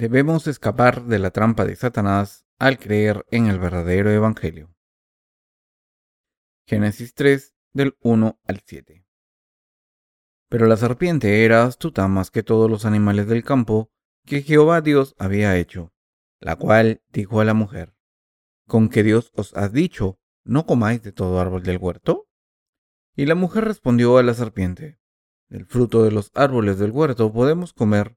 Debemos escapar de la trampa de Satanás al creer en el verdadero Evangelio. Génesis 3 del 1 al 7. Pero la serpiente era astuta más que todos los animales del campo que Jehová Dios había hecho, la cual dijo a la mujer, ¿con que Dios os ha dicho, no comáis de todo árbol del huerto? Y la mujer respondió a la serpiente, del fruto de los árboles del huerto podemos comer,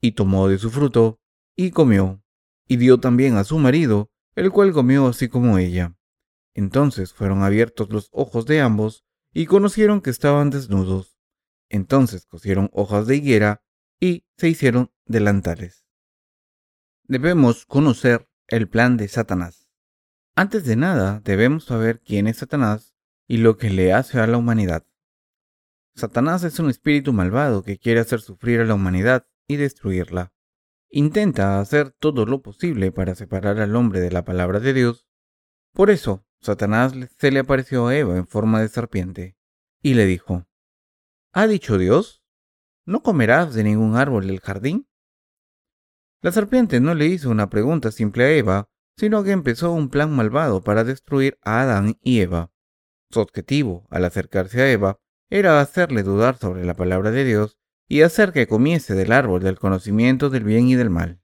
Y tomó de su fruto, y comió, y dio también a su marido, el cual comió así como ella. Entonces fueron abiertos los ojos de ambos, y conocieron que estaban desnudos. Entonces cosieron hojas de higuera, y se hicieron delantales. Debemos conocer el plan de Satanás. Antes de nada, debemos saber quién es Satanás y lo que le hace a la humanidad. Satanás es un espíritu malvado que quiere hacer sufrir a la humanidad y destruirla. Intenta hacer todo lo posible para separar al hombre de la palabra de Dios. Por eso, Satanás se le apareció a Eva en forma de serpiente y le dijo, ¿Ha dicho Dios? ¿No comerás de ningún árbol del jardín? La serpiente no le hizo una pregunta simple a Eva, sino que empezó un plan malvado para destruir a Adán y Eva. Su objetivo, al acercarse a Eva, era hacerle dudar sobre la palabra de Dios y hacer que comiese del árbol del conocimiento del bien y del mal.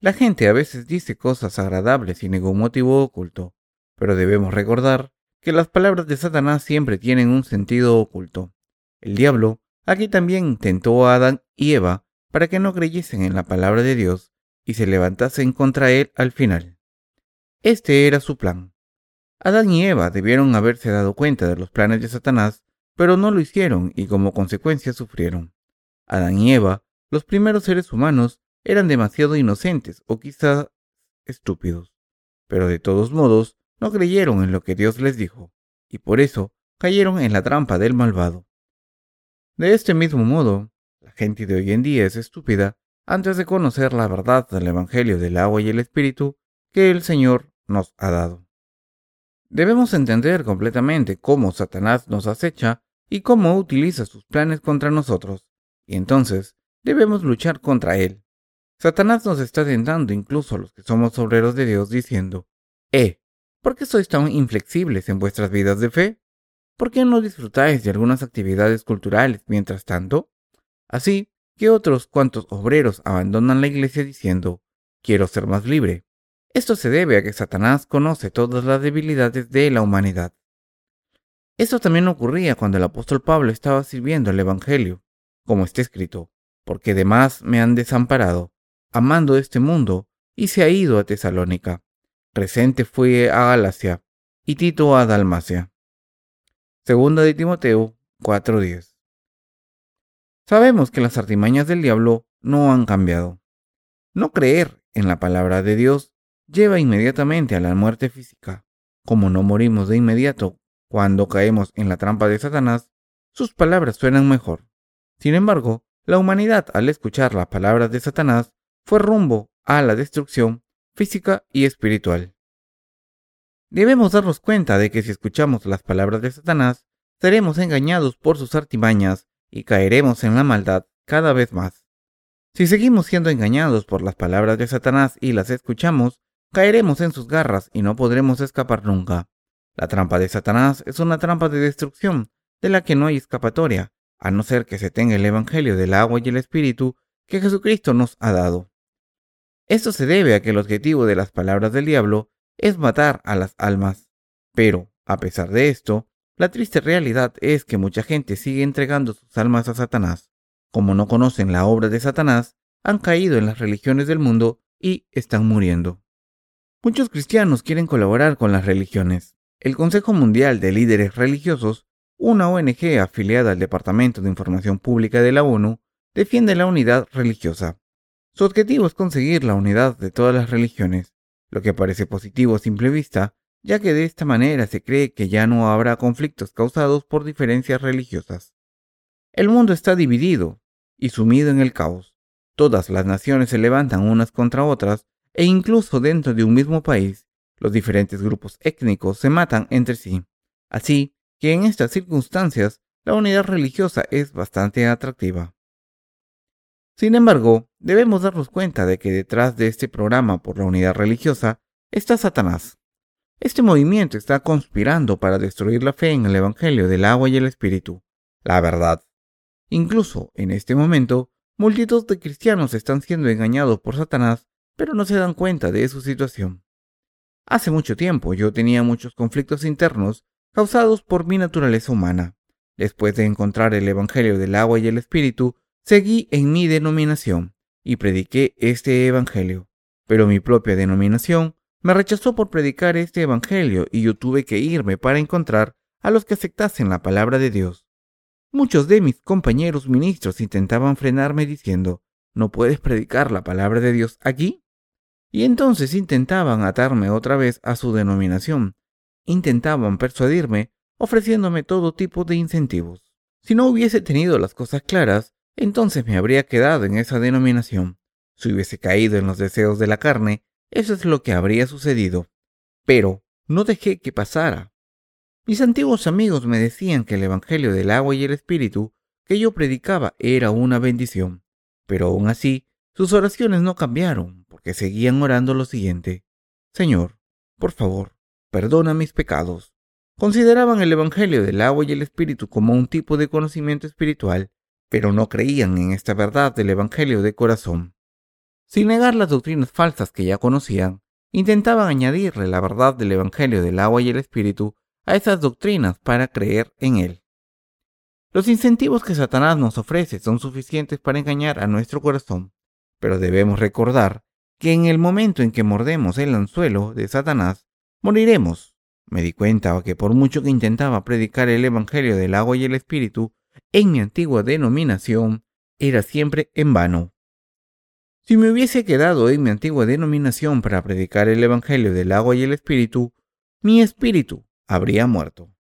La gente a veces dice cosas agradables sin ningún motivo oculto, pero debemos recordar que las palabras de Satanás siempre tienen un sentido oculto. El diablo aquí también tentó a Adán y Eva para que no creyesen en la palabra de Dios y se levantasen contra él al final. Este era su plan. Adán y Eva debieron haberse dado cuenta de los planes de Satanás pero no lo hicieron y como consecuencia sufrieron. Adán y Eva, los primeros seres humanos, eran demasiado inocentes o quizá estúpidos, pero de todos modos no creyeron en lo que Dios les dijo, y por eso cayeron en la trampa del malvado. De este mismo modo, la gente de hoy en día es estúpida antes de conocer la verdad del Evangelio del agua y el Espíritu que el Señor nos ha dado. Debemos entender completamente cómo Satanás nos acecha y cómo utiliza sus planes contra nosotros, y entonces debemos luchar contra él. Satanás nos está tentando incluso a los que somos obreros de Dios diciendo, Eh, ¿por qué sois tan inflexibles en vuestras vidas de fe? ¿Por qué no disfrutáis de algunas actividades culturales mientras tanto? Así que otros cuantos obreros abandonan la iglesia diciendo, quiero ser más libre. Esto se debe a que Satanás conoce todas las debilidades de la humanidad. Esto también ocurría cuando el apóstol Pablo estaba sirviendo el Evangelio, como está escrito, porque demás me han desamparado, amando este mundo, y se ha ido a Tesalónica. Presente fue a Galacia, y Tito a Dalmacia. Segunda de Timoteo 4:10. Sabemos que las artimañas del diablo no han cambiado. No creer en la palabra de Dios lleva inmediatamente a la muerte física. Como no morimos de inmediato cuando caemos en la trampa de Satanás, sus palabras suenan mejor. Sin embargo, la humanidad al escuchar las palabras de Satanás fue rumbo a la destrucción física y espiritual. Debemos darnos cuenta de que si escuchamos las palabras de Satanás, seremos engañados por sus artimañas y caeremos en la maldad cada vez más. Si seguimos siendo engañados por las palabras de Satanás y las escuchamos, caeremos en sus garras y no podremos escapar nunca. La trampa de Satanás es una trampa de destrucción de la que no hay escapatoria, a no ser que se tenga el Evangelio del agua y el Espíritu que Jesucristo nos ha dado. Esto se debe a que el objetivo de las palabras del diablo es matar a las almas. Pero, a pesar de esto, la triste realidad es que mucha gente sigue entregando sus almas a Satanás. Como no conocen la obra de Satanás, han caído en las religiones del mundo y están muriendo. Muchos cristianos quieren colaborar con las religiones, el Consejo Mundial de Líderes Religiosos, una ONG afiliada al Departamento de Información Pública de la ONU, defiende la unidad religiosa. Su objetivo es conseguir la unidad de todas las religiones, lo que parece positivo a simple vista, ya que de esta manera se cree que ya no habrá conflictos causados por diferencias religiosas. El mundo está dividido y sumido en el caos. Todas las naciones se levantan unas contra otras e incluso dentro de un mismo país, los diferentes grupos étnicos se matan entre sí. Así que en estas circunstancias, la unidad religiosa es bastante atractiva. Sin embargo, debemos darnos cuenta de que detrás de este programa por la unidad religiosa está Satanás. Este movimiento está conspirando para destruir la fe en el Evangelio del agua y el Espíritu, la verdad. Incluso en este momento, multitud de cristianos están siendo engañados por Satanás, pero no se dan cuenta de su situación. Hace mucho tiempo yo tenía muchos conflictos internos causados por mi naturaleza humana. Después de encontrar el Evangelio del agua y el Espíritu, seguí en mi denominación y prediqué este Evangelio. Pero mi propia denominación me rechazó por predicar este Evangelio y yo tuve que irme para encontrar a los que aceptasen la palabra de Dios. Muchos de mis compañeros ministros intentaban frenarme diciendo, ¿no puedes predicar la palabra de Dios aquí? Y entonces intentaban atarme otra vez a su denominación. Intentaban persuadirme ofreciéndome todo tipo de incentivos. Si no hubiese tenido las cosas claras, entonces me habría quedado en esa denominación. Si hubiese caído en los deseos de la carne, eso es lo que habría sucedido. Pero no dejé que pasara. Mis antiguos amigos me decían que el Evangelio del agua y el Espíritu que yo predicaba era una bendición, pero aún así sus oraciones no cambiaron, porque seguían orando lo siguiente. Señor, por favor, perdona mis pecados. Consideraban el Evangelio del agua y el Espíritu como un tipo de conocimiento espiritual pero no creían en esta verdad del Evangelio de corazón. Sin negar las doctrinas falsas que ya conocían, intentaban añadirle la verdad del Evangelio del agua y el Espíritu a esas doctrinas para creer en él. Los incentivos que Satanás nos ofrece son suficientes para engañar a nuestro corazón, pero debemos recordar que en el momento en que mordemos el anzuelo de Satanás, moriremos. Me di cuenta que por mucho que intentaba predicar el Evangelio del agua y el Espíritu, en mi antigua denominación era siempre en vano. Si me hubiese quedado en mi antigua denominación para predicar el Evangelio del agua y el Espíritu, mi espíritu habría muerto.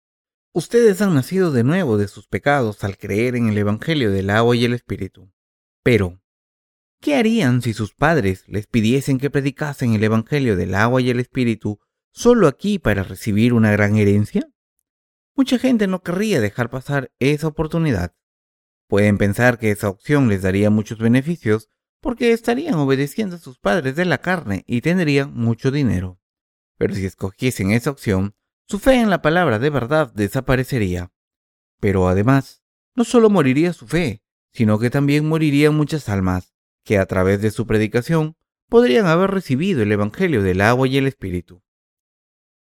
Ustedes han nacido de nuevo de sus pecados al creer en el Evangelio del agua y el Espíritu. Pero, ¿qué harían si sus padres les pidiesen que predicasen el Evangelio del agua y el Espíritu solo aquí para recibir una gran herencia? Mucha gente no querría dejar pasar esa oportunidad. Pueden pensar que esa opción les daría muchos beneficios porque estarían obedeciendo a sus padres de la carne y tendrían mucho dinero. Pero si escogiesen esa opción, su fe en la palabra de verdad desaparecería. Pero además, no solo moriría su fe, sino que también morirían muchas almas, que a través de su predicación podrían haber recibido el Evangelio del agua y el Espíritu.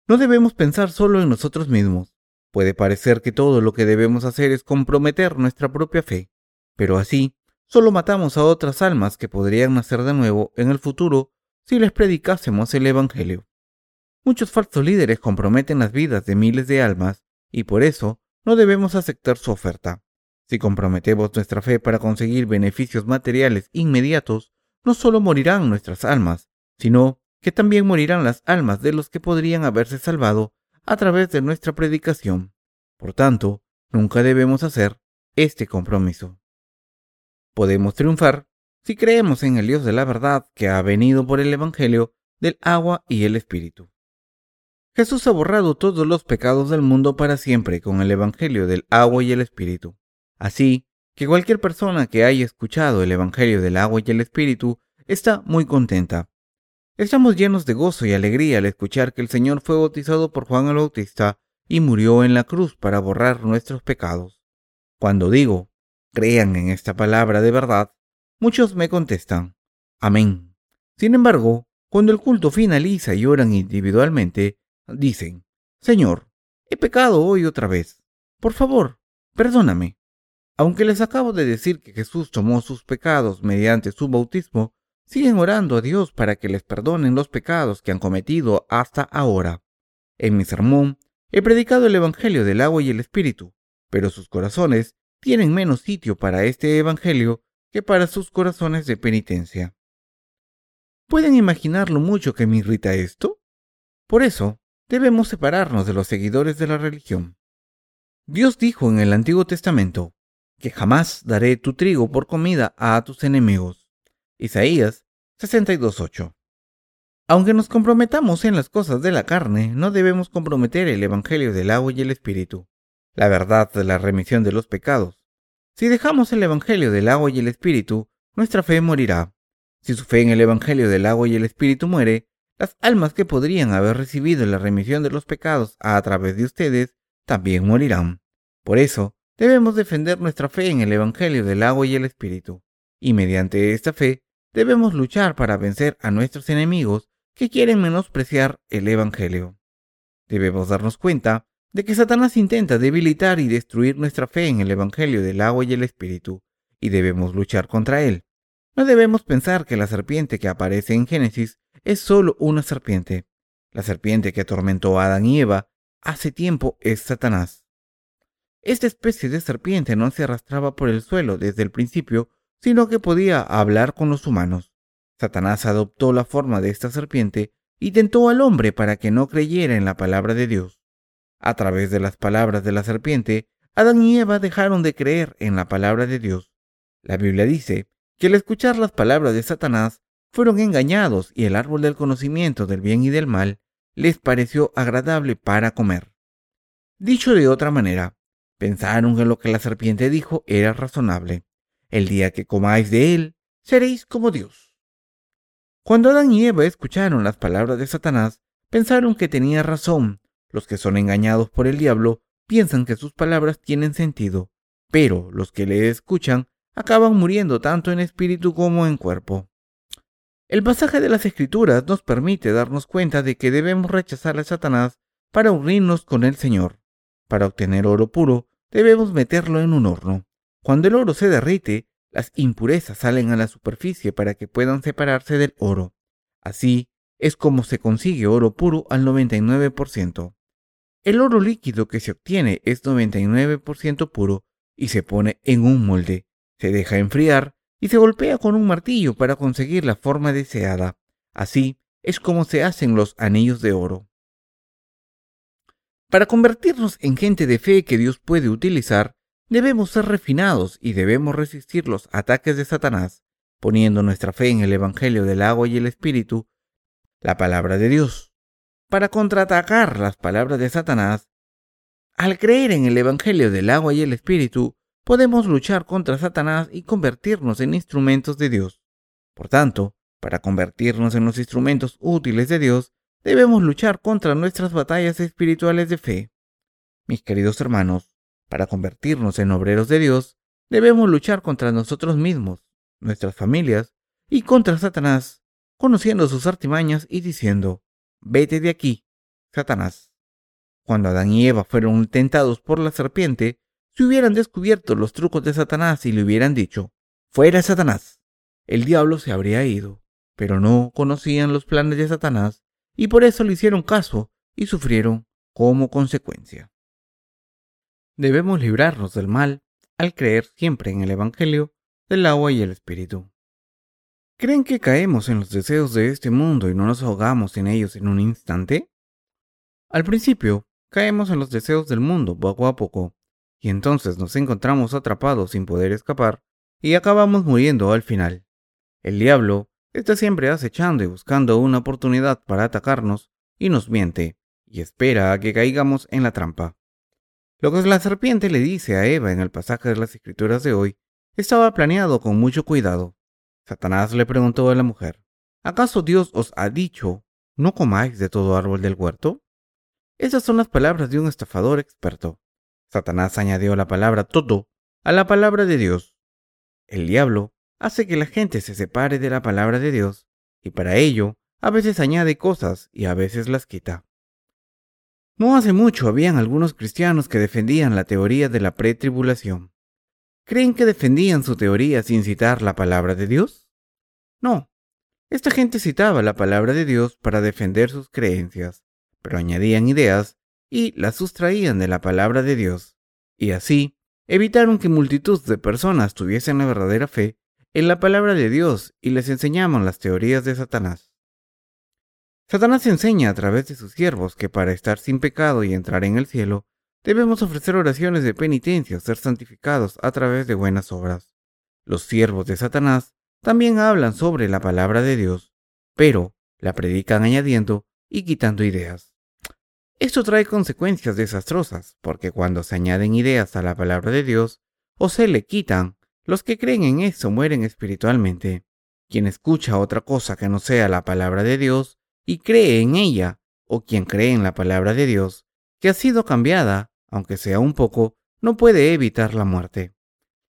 No debemos pensar solo en nosotros mismos, Puede parecer que todo lo que debemos hacer es comprometer nuestra propia fe, pero así solo matamos a otras almas que podrían nacer de nuevo en el futuro si les predicásemos el Evangelio. Muchos falsos líderes comprometen las vidas de miles de almas y por eso no debemos aceptar su oferta. Si comprometemos nuestra fe para conseguir beneficios materiales inmediatos, no solo morirán nuestras almas, sino que también morirán las almas de los que podrían haberse salvado a través de nuestra predicación. Por tanto, nunca debemos hacer este compromiso. Podemos triunfar si creemos en el Dios de la verdad que ha venido por el Evangelio del agua y el Espíritu. Jesús ha borrado todos los pecados del mundo para siempre con el Evangelio del agua y el Espíritu. Así que cualquier persona que haya escuchado el Evangelio del agua y el Espíritu está muy contenta, Estamos llenos de gozo y alegría al escuchar que el Señor fue bautizado por Juan el Bautista y murió en la cruz para borrar nuestros pecados. Cuando digo, crean en esta palabra de verdad, muchos me contestan, amén. Sin embargo, cuando el culto finaliza y oran individualmente, dicen, Señor, he pecado hoy otra vez. Por favor, perdóname. Aunque les acabo de decir que Jesús tomó sus pecados mediante su bautismo, siguen orando a Dios para que les perdonen los pecados que han cometido hasta ahora. En mi sermón he predicado el Evangelio del agua y el Espíritu, pero sus corazones tienen menos sitio para este Evangelio que para sus corazones de penitencia. ¿Pueden imaginar lo mucho que me irrita esto? Por eso, debemos separarnos de los seguidores de la religión. Dios dijo en el Antiguo Testamento que jamás daré tu trigo por comida a tus enemigos. Isaías 62.8. Aunque nos comprometamos en las cosas de la carne, no debemos comprometer el Evangelio del agua y el Espíritu, la verdad de la remisión de los pecados. Si dejamos el Evangelio del agua y el Espíritu, nuestra fe morirá. Si su fe en el Evangelio del agua y el Espíritu muere, las almas que podrían haber recibido la remisión de los pecados a través de ustedes también morirán. Por eso, debemos defender nuestra fe en el Evangelio del agua y el Espíritu, y mediante esta fe debemos luchar para vencer a nuestros enemigos que quieren menospreciar el Evangelio. Debemos darnos cuenta de que Satanás intenta debilitar y destruir nuestra fe en el Evangelio del agua y el Espíritu, y debemos luchar contra él. No debemos pensar que la serpiente que aparece en Génesis es solo una serpiente. La serpiente que atormentó a Adán y Eva hace tiempo es Satanás. Esta especie de serpiente no se arrastraba por el suelo desde el principio, sino que podía hablar con los humanos. Satanás adoptó la forma de esta serpiente y tentó al hombre para que no creyera en la palabra de Dios. A través de las palabras de la serpiente, Adán y Eva dejaron de creer en la palabra de Dios. La Biblia dice que al escuchar las palabras de Satanás fueron engañados y el árbol del conocimiento del bien y del mal les pareció agradable para comer. Dicho de otra manera, pensaron que lo que la serpiente dijo era razonable. El día que comáis de él, seréis como Dios. Cuando Adán y Eva escucharon las palabras de Satanás, pensaron que tenía razón. Los que son engañados por el diablo piensan que sus palabras tienen sentido, pero los que le escuchan acaban muriendo tanto en espíritu como en cuerpo. El pasaje de las Escrituras nos permite darnos cuenta de que debemos rechazar a Satanás para unirnos con el Señor. Para obtener oro puro, debemos meterlo en un horno. Cuando el oro se derrite, las impurezas salen a la superficie para que puedan separarse del oro. Así es como se consigue oro puro al 99%. El oro líquido que se obtiene es 99% puro y se pone en un molde, se deja enfriar y se golpea con un martillo para conseguir la forma deseada. Así es como se hacen los anillos de oro. Para convertirnos en gente de fe que Dios puede utilizar, Debemos ser refinados y debemos resistir los ataques de Satanás, poniendo nuestra fe en el Evangelio del agua y el Espíritu, la palabra de Dios. Para contraatacar las palabras de Satanás, al creer en el Evangelio del agua y el Espíritu, podemos luchar contra Satanás y convertirnos en instrumentos de Dios. Por tanto, para convertirnos en los instrumentos útiles de Dios, debemos luchar contra nuestras batallas espirituales de fe. Mis queridos hermanos, para convertirnos en obreros de Dios, debemos luchar contra nosotros mismos, nuestras familias y contra Satanás, conociendo sus artimañas y diciendo, vete de aquí, Satanás. Cuando Adán y Eva fueron tentados por la serpiente, si hubieran descubierto los trucos de Satanás y le hubieran dicho, fuera Satanás, el diablo se habría ido, pero no conocían los planes de Satanás y por eso le hicieron caso y sufrieron como consecuencia. Debemos librarnos del mal al creer siempre en el Evangelio del agua y el Espíritu. ¿Creen que caemos en los deseos de este mundo y no nos ahogamos en ellos en un instante? Al principio, caemos en los deseos del mundo poco a poco, y entonces nos encontramos atrapados sin poder escapar y acabamos muriendo al final. El diablo está siempre acechando y buscando una oportunidad para atacarnos y nos miente y espera a que caigamos en la trampa. Lo que la serpiente le dice a Eva en el pasaje de las escrituras de hoy estaba planeado con mucho cuidado. Satanás le preguntó a la mujer, ¿acaso Dios os ha dicho, no comáis de todo árbol del huerto? Esas son las palabras de un estafador experto. Satanás añadió la palabra todo a la palabra de Dios. El diablo hace que la gente se separe de la palabra de Dios y para ello a veces añade cosas y a veces las quita. No hace mucho habían algunos cristianos que defendían la teoría de la pretribulación. ¿Creen que defendían su teoría sin citar la palabra de Dios? No. Esta gente citaba la palabra de Dios para defender sus creencias, pero añadían ideas y las sustraían de la palabra de Dios, y así evitaron que multitud de personas tuviesen la verdadera fe en la palabra de Dios y les enseñamos las teorías de Satanás. Satanás enseña a través de sus siervos que para estar sin pecado y entrar en el cielo, debemos ofrecer oraciones de penitencia o ser santificados a través de buenas obras. Los siervos de Satanás también hablan sobre la palabra de Dios, pero la predican añadiendo y quitando ideas. Esto trae consecuencias desastrosas, porque cuando se añaden ideas a la palabra de Dios o se le quitan, los que creen en eso mueren espiritualmente. Quien escucha otra cosa que no sea la palabra de Dios y cree en ella, o quien cree en la palabra de Dios, que ha sido cambiada, aunque sea un poco, no puede evitar la muerte.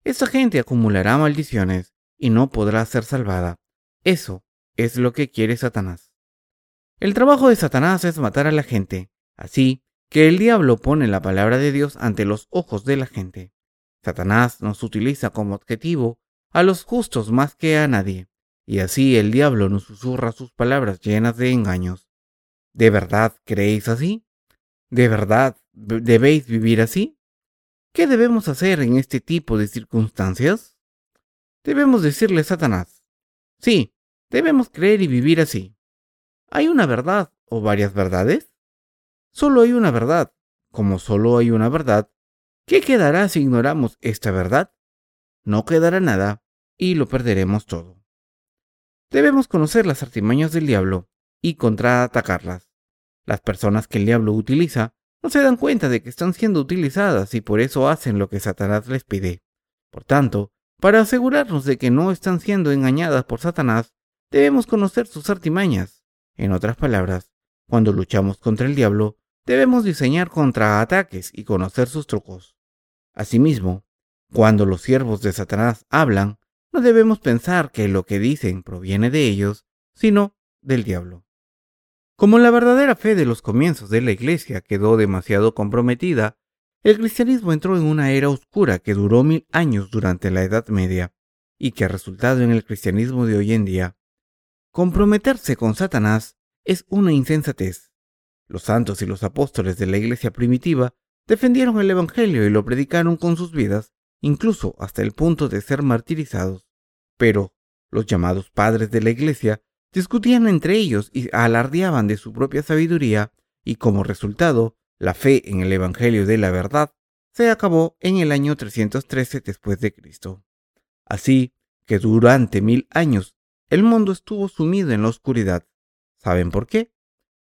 Esa gente acumulará maldiciones y no podrá ser salvada. Eso es lo que quiere Satanás. El trabajo de Satanás es matar a la gente, así que el diablo pone la palabra de Dios ante los ojos de la gente. Satanás nos utiliza como objetivo a los justos más que a nadie, y así el diablo nos susurra sus palabras llenas de engaños. ¿De verdad creéis así? ¿De verdad debéis vivir así? ¿Qué debemos hacer en este tipo de circunstancias? Debemos decirle a Satanás, sí, debemos creer y vivir así. ¿Hay una verdad o varias verdades? Solo hay una verdad. Como solo hay una verdad, ¿qué quedará si ignoramos esta verdad? No quedará nada y lo perderemos todo. Debemos conocer las artimañas del diablo y contraatacarlas. Las personas que el diablo utiliza no se dan cuenta de que están siendo utilizadas y por eso hacen lo que Satanás les pide. Por tanto, para asegurarnos de que no están siendo engañadas por Satanás, debemos conocer sus artimañas. En otras palabras, cuando luchamos contra el diablo, debemos diseñar contraataques y conocer sus trucos. Asimismo, cuando los siervos de Satanás hablan, no debemos pensar que lo que dicen proviene de ellos, sino del diablo. Como la verdadera fe de los comienzos de la Iglesia quedó demasiado comprometida, el cristianismo entró en una era oscura que duró mil años durante la Edad Media y que ha resultado en el cristianismo de hoy en día. Comprometerse con Satanás es una insensatez. Los santos y los apóstoles de la Iglesia primitiva defendieron el Evangelio y lo predicaron con sus vidas, incluso hasta el punto de ser martirizados. Pero los llamados padres de la Iglesia discutían entre ellos y alardeaban de su propia sabiduría, y como resultado, la fe en el Evangelio de la verdad se acabó en el año 313 después de Cristo. Así que durante mil años el mundo estuvo sumido en la oscuridad. ¿Saben por qué?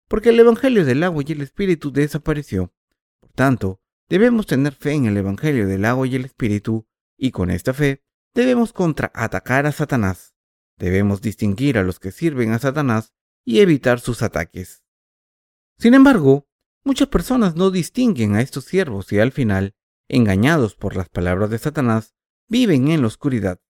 Porque el Evangelio del agua y el Espíritu desapareció. Por tanto, debemos tener fe en el Evangelio del agua y el Espíritu, y con esta fe debemos contraatacar a Satanás. Debemos distinguir a los que sirven a Satanás y evitar sus ataques. Sin embargo, muchas personas no distinguen a estos siervos y al final, engañados por las palabras de Satanás, viven en la oscuridad.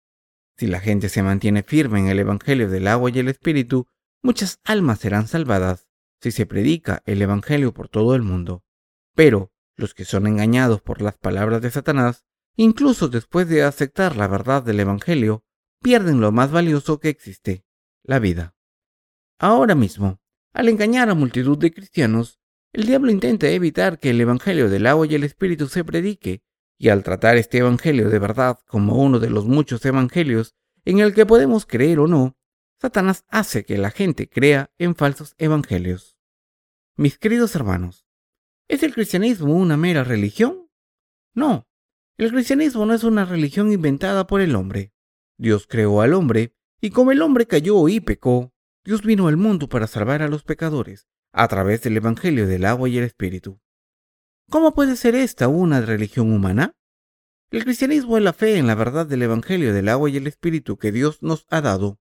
Si la gente se mantiene firme en el Evangelio del agua y el Espíritu, muchas almas serán salvadas si se predica el Evangelio por todo el mundo. Pero los que son engañados por las palabras de Satanás, incluso después de aceptar la verdad del Evangelio, pierden lo más valioso que existe, la vida. Ahora mismo, al engañar a multitud de cristianos, el diablo intenta evitar que el Evangelio del agua y el Espíritu se predique, y al tratar este Evangelio de verdad como uno de los muchos Evangelios en el que podemos creer o no, Satanás hace que la gente crea en falsos Evangelios. Mis queridos hermanos, ¿es el cristianismo una mera religión? No, el cristianismo no es una religión inventada por el hombre. Dios creó al hombre, y como el hombre cayó y pecó, Dios vino al mundo para salvar a los pecadores, a través del Evangelio del agua y el Espíritu. ¿Cómo puede ser esta una religión humana? El cristianismo es la fe en la verdad del Evangelio del agua y el Espíritu que Dios nos ha dado,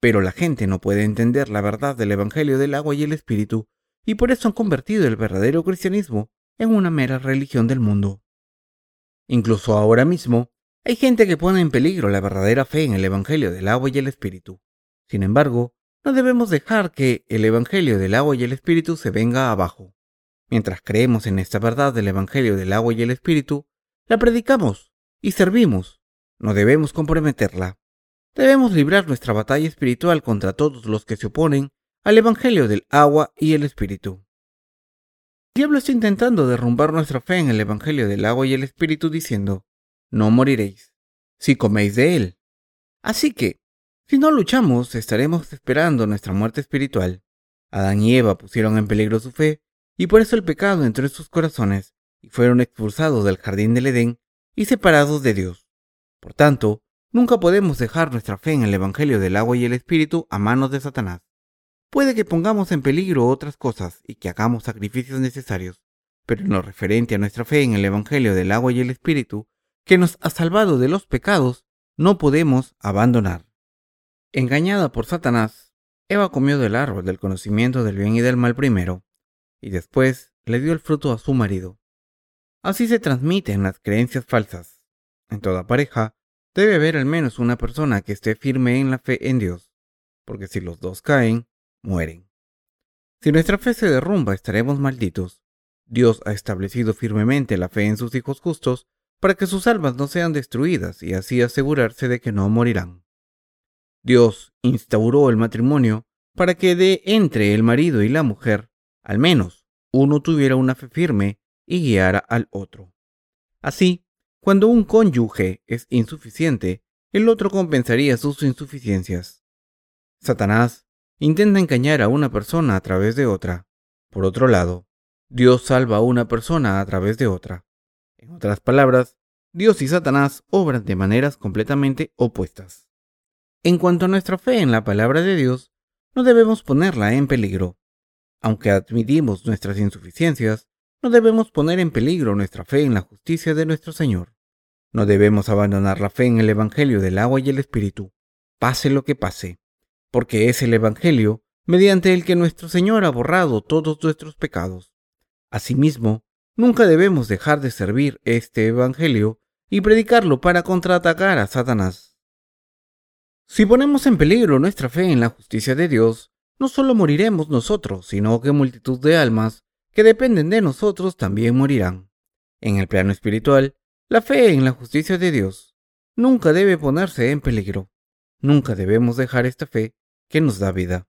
pero la gente no puede entender la verdad del Evangelio del agua y el Espíritu, y por eso han convertido el verdadero cristianismo en una mera religión del mundo. Incluso ahora mismo, hay gente que pone en peligro la verdadera fe en el Evangelio del agua y el Espíritu. Sin embargo, no debemos dejar que el Evangelio del agua y el Espíritu se venga abajo. Mientras creemos en esta verdad del Evangelio del agua y el Espíritu, la predicamos y servimos. No debemos comprometerla. Debemos librar nuestra batalla espiritual contra todos los que se oponen al Evangelio del agua y el Espíritu. Diablo está intentando derrumbar nuestra fe en el Evangelio del agua y el Espíritu diciendo, no moriréis, si coméis de él. Así que, si no luchamos, estaremos esperando nuestra muerte espiritual. Adán y Eva pusieron en peligro su fe, y por eso el pecado entró en sus corazones, y fueron expulsados del jardín del Edén y separados de Dios. Por tanto, nunca podemos dejar nuestra fe en el Evangelio del agua y el Espíritu a manos de Satanás. Puede que pongamos en peligro otras cosas y que hagamos sacrificios necesarios, pero en lo referente a nuestra fe en el Evangelio del agua y el Espíritu, que nos ha salvado de los pecados, no podemos abandonar. Engañada por Satanás, Eva comió del árbol del conocimiento del bien y del mal primero, y después le dio el fruto a su marido. Así se transmiten las creencias falsas. En toda pareja debe haber al menos una persona que esté firme en la fe en Dios, porque si los dos caen, mueren. Si nuestra fe se derrumba, estaremos malditos. Dios ha establecido firmemente la fe en sus hijos justos para que sus almas no sean destruidas y así asegurarse de que no morirán. Dios instauró el matrimonio para que de entre el marido y la mujer, al menos uno tuviera una fe firme y guiara al otro. Así, cuando un cónyuge es insuficiente, el otro compensaría sus insuficiencias. Satanás intenta engañar a una persona a través de otra. Por otro lado, Dios salva a una persona a través de otra. En otras palabras, Dios y Satanás obran de maneras completamente opuestas. En cuanto a nuestra fe en la palabra de Dios, no debemos ponerla en peligro. Aunque admitimos nuestras insuficiencias, no debemos poner en peligro nuestra fe en la justicia de nuestro Señor. No debemos abandonar la fe en el Evangelio del agua y el Espíritu, pase lo que pase, porque es el Evangelio mediante el que nuestro Señor ha borrado todos nuestros pecados. Asimismo, nunca debemos dejar de servir este Evangelio y predicarlo para contraatacar a Satanás. Si ponemos en peligro nuestra fe en la justicia de Dios, no solo moriremos nosotros, sino que multitud de almas que dependen de nosotros también morirán. En el plano espiritual, la fe en la justicia de Dios nunca debe ponerse en peligro. Nunca debemos dejar esta fe que nos da vida.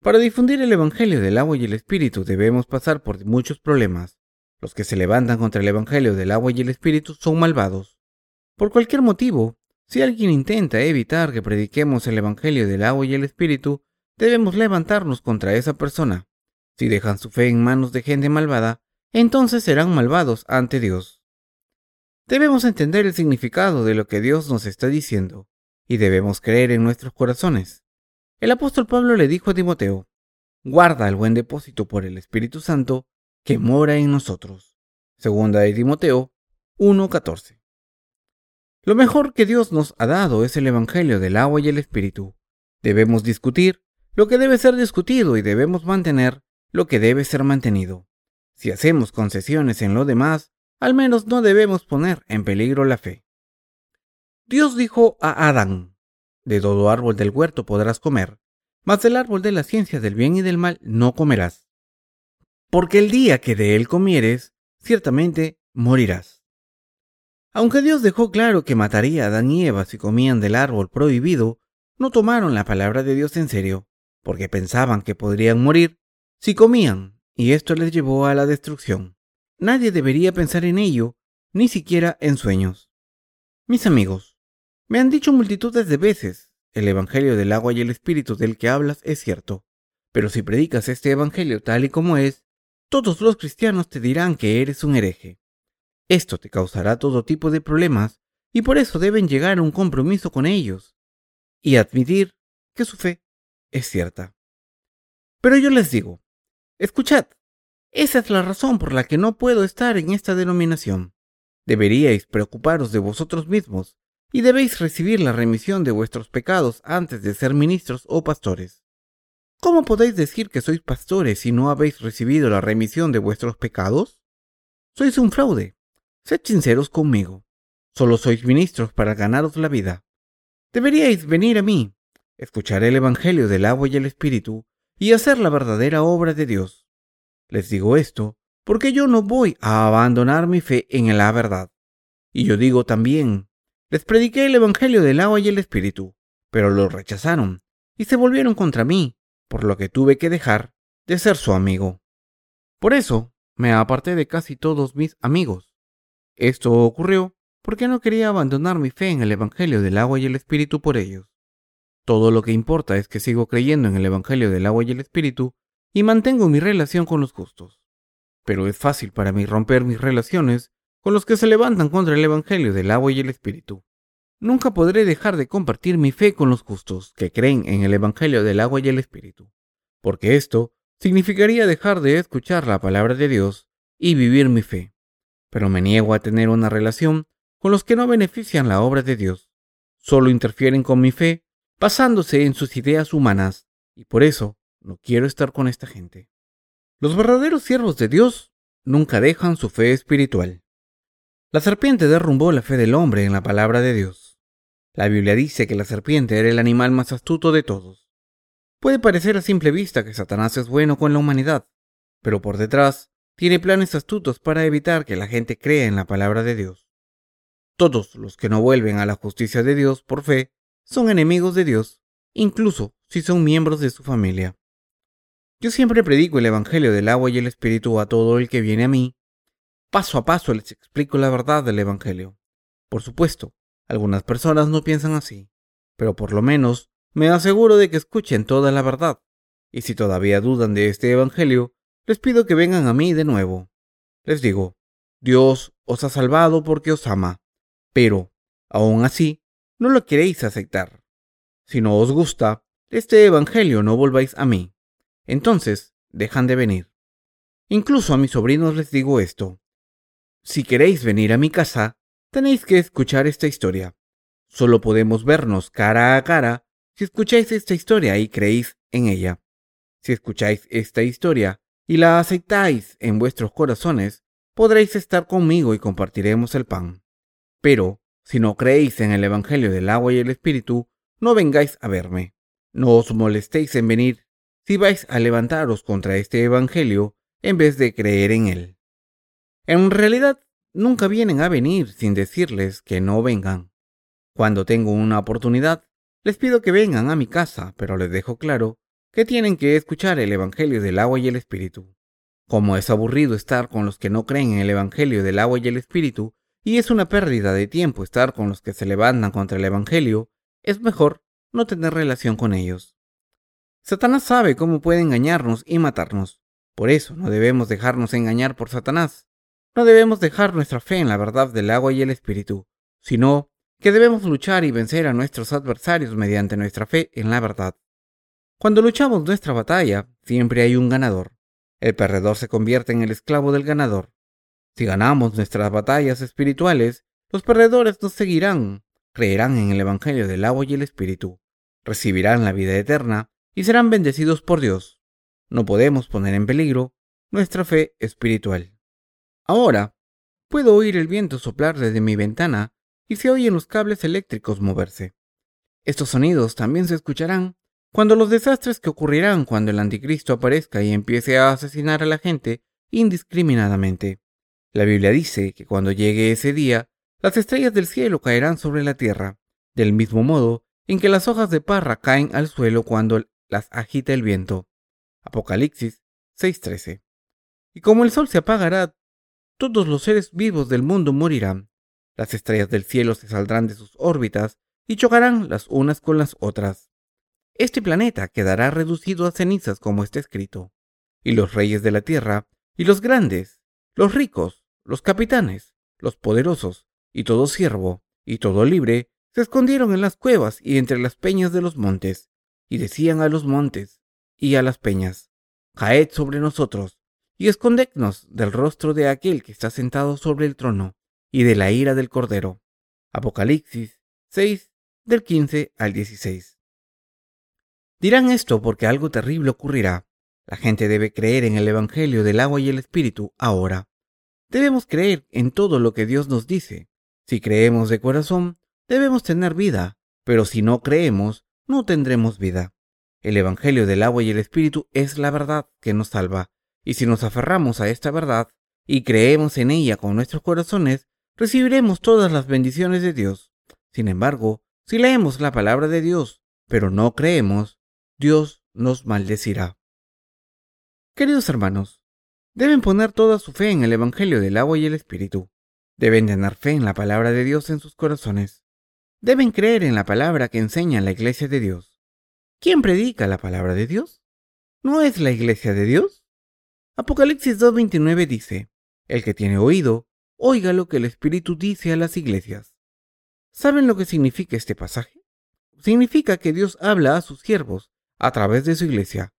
Para difundir el Evangelio del agua y el Espíritu debemos pasar por muchos problemas. Los que se levantan contra el Evangelio del agua y el Espíritu son malvados. Por cualquier motivo, si alguien intenta evitar que prediquemos el Evangelio del agua y el Espíritu, debemos levantarnos contra esa persona. Si dejan su fe en manos de gente malvada, entonces serán malvados ante Dios. Debemos entender el significado de lo que Dios nos está diciendo, y debemos creer en nuestros corazones. El apóstol Pablo le dijo a Timoteo, guarda el buen depósito por el Espíritu Santo que mora en nosotros. Segunda de Timoteo 1.14. Lo mejor que Dios nos ha dado es el Evangelio del agua y el Espíritu. Debemos discutir lo que debe ser discutido y debemos mantener lo que debe ser mantenido. Si hacemos concesiones en lo demás, al menos no debemos poner en peligro la fe. Dios dijo a Adán, de todo árbol del huerto podrás comer, mas del árbol de la ciencia del bien y del mal no comerás. Porque el día que de él comieres, ciertamente morirás. Aunque Dios dejó claro que mataría a Adán y Eva si comían del árbol prohibido, no tomaron la palabra de Dios en serio, porque pensaban que podrían morir si comían, y esto les llevó a la destrucción. Nadie debería pensar en ello, ni siquiera en sueños. Mis amigos, me han dicho multitudes de veces, el Evangelio del agua y el Espíritu del que hablas es cierto, pero si predicas este Evangelio tal y como es, todos los cristianos te dirán que eres un hereje. Esto te causará todo tipo de problemas y por eso deben llegar a un compromiso con ellos y admitir que su fe es cierta. Pero yo les digo, Escuchad, esa es la razón por la que no puedo estar en esta denominación. Deberíais preocuparos de vosotros mismos y debéis recibir la remisión de vuestros pecados antes de ser ministros o pastores. ¿Cómo podéis decir que sois pastores si no habéis recibido la remisión de vuestros pecados? Sois un fraude. Sed sinceros conmigo. Solo sois ministros para ganaros la vida. Deberíais venir a mí, escuchar el Evangelio del agua y el Espíritu, y hacer la verdadera obra de Dios. Les digo esto porque yo no voy a abandonar mi fe en la verdad. Y yo digo también, les prediqué el Evangelio del agua y el Espíritu, pero lo rechazaron y se volvieron contra mí, por lo que tuve que dejar de ser su amigo. Por eso me aparté de casi todos mis amigos. Esto ocurrió porque no quería abandonar mi fe en el Evangelio del agua y el Espíritu por ellos. Todo lo que importa es que sigo creyendo en el Evangelio del agua y el Espíritu y mantengo mi relación con los justos. Pero es fácil para mí romper mis relaciones con los que se levantan contra el Evangelio del agua y el Espíritu. Nunca podré dejar de compartir mi fe con los justos que creen en el Evangelio del agua y el Espíritu, porque esto significaría dejar de escuchar la palabra de Dios y vivir mi fe. Pero me niego a tener una relación con los que no benefician la obra de Dios. Solo interfieren con mi fe, basándose en sus ideas humanas, y por eso no quiero estar con esta gente. Los verdaderos siervos de Dios nunca dejan su fe espiritual. La serpiente derrumbó la fe del hombre en la palabra de Dios. La Biblia dice que la serpiente era el animal más astuto de todos. Puede parecer a simple vista que Satanás es bueno con la humanidad, pero por detrás tiene planes astutos para evitar que la gente crea en la palabra de Dios. Todos los que no vuelven a la justicia de Dios por fe son enemigos de Dios, incluso si son miembros de su familia. Yo siempre predico el Evangelio del agua y el Espíritu a todo el que viene a mí. Paso a paso les explico la verdad del Evangelio. Por supuesto, algunas personas no piensan así, pero por lo menos me aseguro de que escuchen toda la verdad. Y si todavía dudan de este Evangelio, les pido que vengan a mí de nuevo. Les digo, Dios os ha salvado porque os ama. Pero, aún así, no lo queréis aceptar. Si no os gusta este Evangelio, no volváis a mí. Entonces, dejan de venir. Incluso a mis sobrinos les digo esto. Si queréis venir a mi casa, tenéis que escuchar esta historia. Solo podemos vernos cara a cara si escucháis esta historia y creéis en ella. Si escucháis esta historia y la aceptáis en vuestros corazones, podréis estar conmigo y compartiremos el pan. Pero, si no creéis en el Evangelio del agua y el Espíritu, no vengáis a verme. No os molestéis en venir si vais a levantaros contra este Evangelio en vez de creer en él. En realidad, nunca vienen a venir sin decirles que no vengan. Cuando tengo una oportunidad, les pido que vengan a mi casa, pero les dejo claro que tienen que escuchar el Evangelio del agua y el Espíritu. Como es aburrido estar con los que no creen en el Evangelio del agua y el Espíritu, y es una pérdida de tiempo estar con los que se levantan contra el Evangelio, es mejor no tener relación con ellos. Satanás sabe cómo puede engañarnos y matarnos. Por eso no debemos dejarnos engañar por Satanás. No debemos dejar nuestra fe en la verdad del agua y el Espíritu, sino que debemos luchar y vencer a nuestros adversarios mediante nuestra fe en la verdad. Cuando luchamos nuestra batalla, siempre hay un ganador. El perdedor se convierte en el esclavo del ganador. Si ganamos nuestras batallas espirituales, los perdedores nos seguirán, creerán en el Evangelio del agua y el Espíritu, recibirán la vida eterna y serán bendecidos por Dios. No podemos poner en peligro nuestra fe espiritual. Ahora, puedo oír el viento soplar desde mi ventana y se oyen los cables eléctricos moverse. Estos sonidos también se escucharán cuando los desastres que ocurrirán cuando el anticristo aparezca y empiece a asesinar a la gente indiscriminadamente. La Biblia dice que cuando llegue ese día, las estrellas del cielo caerán sobre la tierra, del mismo modo en que las hojas de parra caen al suelo cuando las agita el viento. Apocalipsis 6:13. Y como el sol se apagará, todos los seres vivos del mundo morirán. Las estrellas del cielo se saldrán de sus órbitas y chocarán las unas con las otras. Este planeta quedará reducido a cenizas como está escrito. Y los reyes de la tierra, y los grandes, los ricos, los capitanes, los poderosos, y todo siervo, y todo libre, se escondieron en las cuevas y entre las peñas de los montes, y decían a los montes y a las peñas, Caed sobre nosotros, y escondednos del rostro de aquel que está sentado sobre el trono, y de la ira del Cordero. Apocalipsis 6, del 15 al 16. Dirán esto porque algo terrible ocurrirá. La gente debe creer en el Evangelio del agua y el Espíritu ahora. Debemos creer en todo lo que Dios nos dice. Si creemos de corazón, debemos tener vida, pero si no creemos, no tendremos vida. El Evangelio del agua y el Espíritu es la verdad que nos salva, y si nos aferramos a esta verdad y creemos en ella con nuestros corazones, recibiremos todas las bendiciones de Dios. Sin embargo, si leemos la palabra de Dios, pero no creemos, Dios nos maldecirá. Queridos hermanos, deben poner toda su fe en el Evangelio del agua y el Espíritu. Deben tener fe en la palabra de Dios en sus corazones. Deben creer en la palabra que enseña la iglesia de Dios. ¿Quién predica la palabra de Dios? ¿No es la iglesia de Dios? Apocalipsis 2.29 dice, El que tiene oído, oiga lo que el Espíritu dice a las iglesias. ¿Saben lo que significa este pasaje? Significa que Dios habla a sus siervos a través de su iglesia.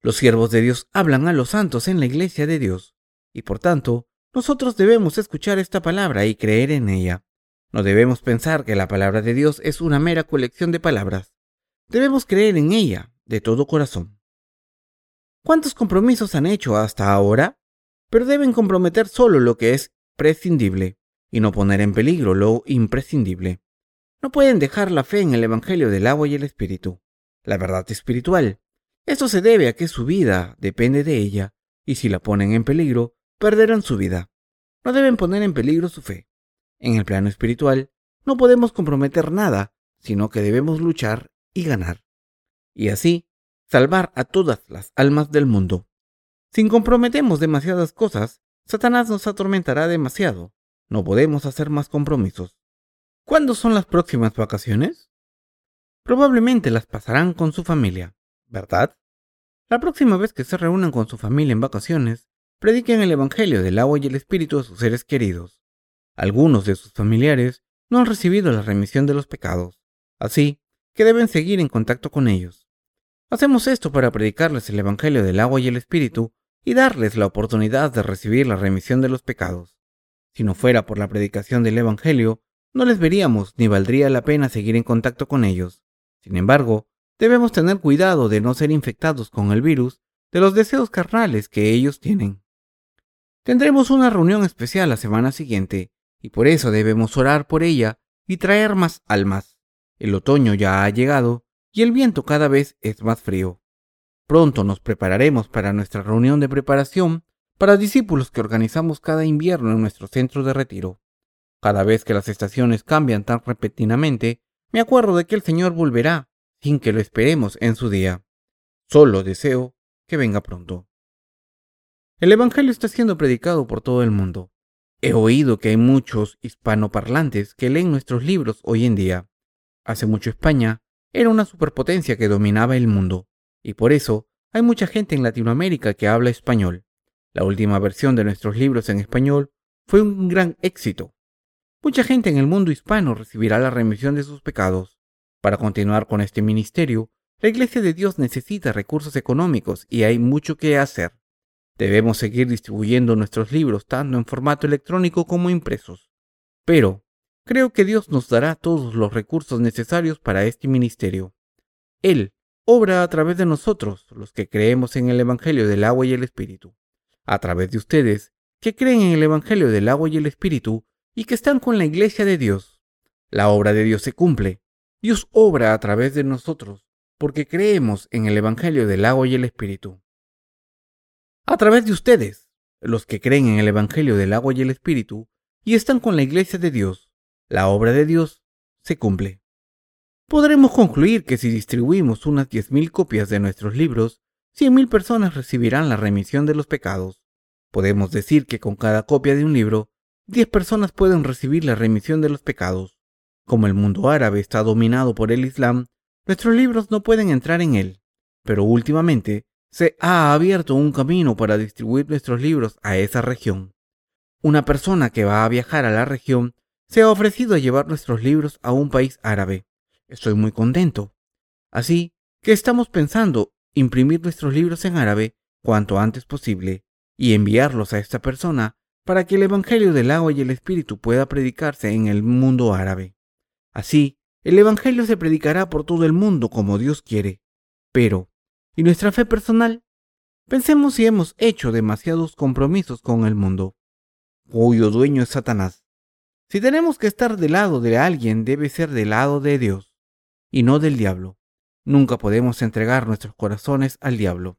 Los siervos de Dios hablan a los santos en la iglesia de Dios, y por tanto, nosotros debemos escuchar esta palabra y creer en ella. No debemos pensar que la palabra de Dios es una mera colección de palabras. Debemos creer en ella de todo corazón. ¿Cuántos compromisos han hecho hasta ahora? Pero deben comprometer solo lo que es prescindible y no poner en peligro lo imprescindible. No pueden dejar la fe en el Evangelio del agua y el Espíritu, la verdad espiritual. Esto se debe a que su vida depende de ella, y si la ponen en peligro, perderán su vida. No deben poner en peligro su fe. En el plano espiritual, no podemos comprometer nada, sino que debemos luchar y ganar. Y así, salvar a todas las almas del mundo. Si comprometemos demasiadas cosas, Satanás nos atormentará demasiado. No podemos hacer más compromisos. ¿Cuándo son las próximas vacaciones? Probablemente las pasarán con su familia, ¿verdad? La próxima vez que se reúnan con su familia en vacaciones, prediquen el Evangelio del agua y el Espíritu a sus seres queridos. Algunos de sus familiares no han recibido la remisión de los pecados, así que deben seguir en contacto con ellos. Hacemos esto para predicarles el Evangelio del agua y el Espíritu y darles la oportunidad de recibir la remisión de los pecados. Si no fuera por la predicación del Evangelio, no les veríamos ni valdría la pena seguir en contacto con ellos. Sin embargo, debemos tener cuidado de no ser infectados con el virus de los deseos carnales que ellos tienen. Tendremos una reunión especial la semana siguiente, y por eso debemos orar por ella y traer más almas. El otoño ya ha llegado y el viento cada vez es más frío. Pronto nos prepararemos para nuestra reunión de preparación para discípulos que organizamos cada invierno en nuestro centro de retiro. Cada vez que las estaciones cambian tan repentinamente, me acuerdo de que el Señor volverá sin que lo esperemos en su día. Solo deseo que venga pronto. El Evangelio está siendo predicado por todo el mundo. He oído que hay muchos hispanoparlantes que leen nuestros libros hoy en día. Hace mucho España era una superpotencia que dominaba el mundo y por eso hay mucha gente en Latinoamérica que habla español. La última versión de nuestros libros en español fue un gran éxito. Mucha gente en el mundo hispano recibirá la remisión de sus pecados. Para continuar con este ministerio, la Iglesia de Dios necesita recursos económicos y hay mucho que hacer. Debemos seguir distribuyendo nuestros libros tanto en formato electrónico como impresos. Pero creo que Dios nos dará todos los recursos necesarios para este ministerio. Él obra a través de nosotros, los que creemos en el Evangelio del agua y el Espíritu, a través de ustedes, que creen en el Evangelio del agua y el Espíritu y que están con la Iglesia de Dios. La obra de Dios se cumple. Dios obra a través de nosotros, porque creemos en el Evangelio del agua y el Espíritu. A través de ustedes, los que creen en el Evangelio del agua y el Espíritu, y están con la Iglesia de Dios, la obra de Dios se cumple podremos concluir que si distribuimos unas 10.000 copias de nuestros libros, 100.000 personas recibirán la remisión de los pecados. Podemos decir que con cada copia de un libro, 10 personas pueden recibir la remisión de los pecados. Como el mundo árabe está dominado por el Islam, nuestros libros no pueden entrar en él. Pero últimamente se ha abierto un camino para distribuir nuestros libros a esa región. Una persona que va a viajar a la región se ha ofrecido a llevar nuestros libros a un país árabe. Estoy muy contento. Así que estamos pensando imprimir nuestros libros en árabe cuanto antes posible y enviarlos a esta persona para que el Evangelio del agua y el Espíritu pueda predicarse en el mundo árabe. Así, el Evangelio se predicará por todo el mundo como Dios quiere. Pero, ¿y nuestra fe personal? Pensemos si hemos hecho demasiados compromisos con el mundo, cuyo dueño es Satanás. Si tenemos que estar del lado de alguien, debe ser del lado de Dios y no del diablo. Nunca podemos entregar nuestros corazones al diablo.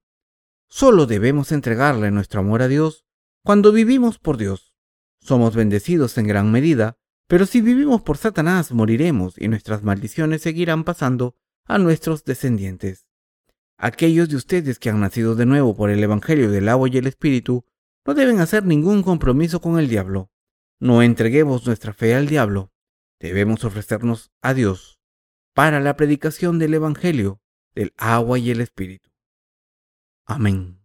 Solo debemos entregarle nuestro amor a Dios cuando vivimos por Dios. Somos bendecidos en gran medida, pero si vivimos por Satanás moriremos y nuestras maldiciones seguirán pasando a nuestros descendientes. Aquellos de ustedes que han nacido de nuevo por el Evangelio del agua y el Espíritu no deben hacer ningún compromiso con el diablo. No entreguemos nuestra fe al diablo, debemos ofrecernos a Dios para la predicación del Evangelio del agua y el Espíritu. Amén.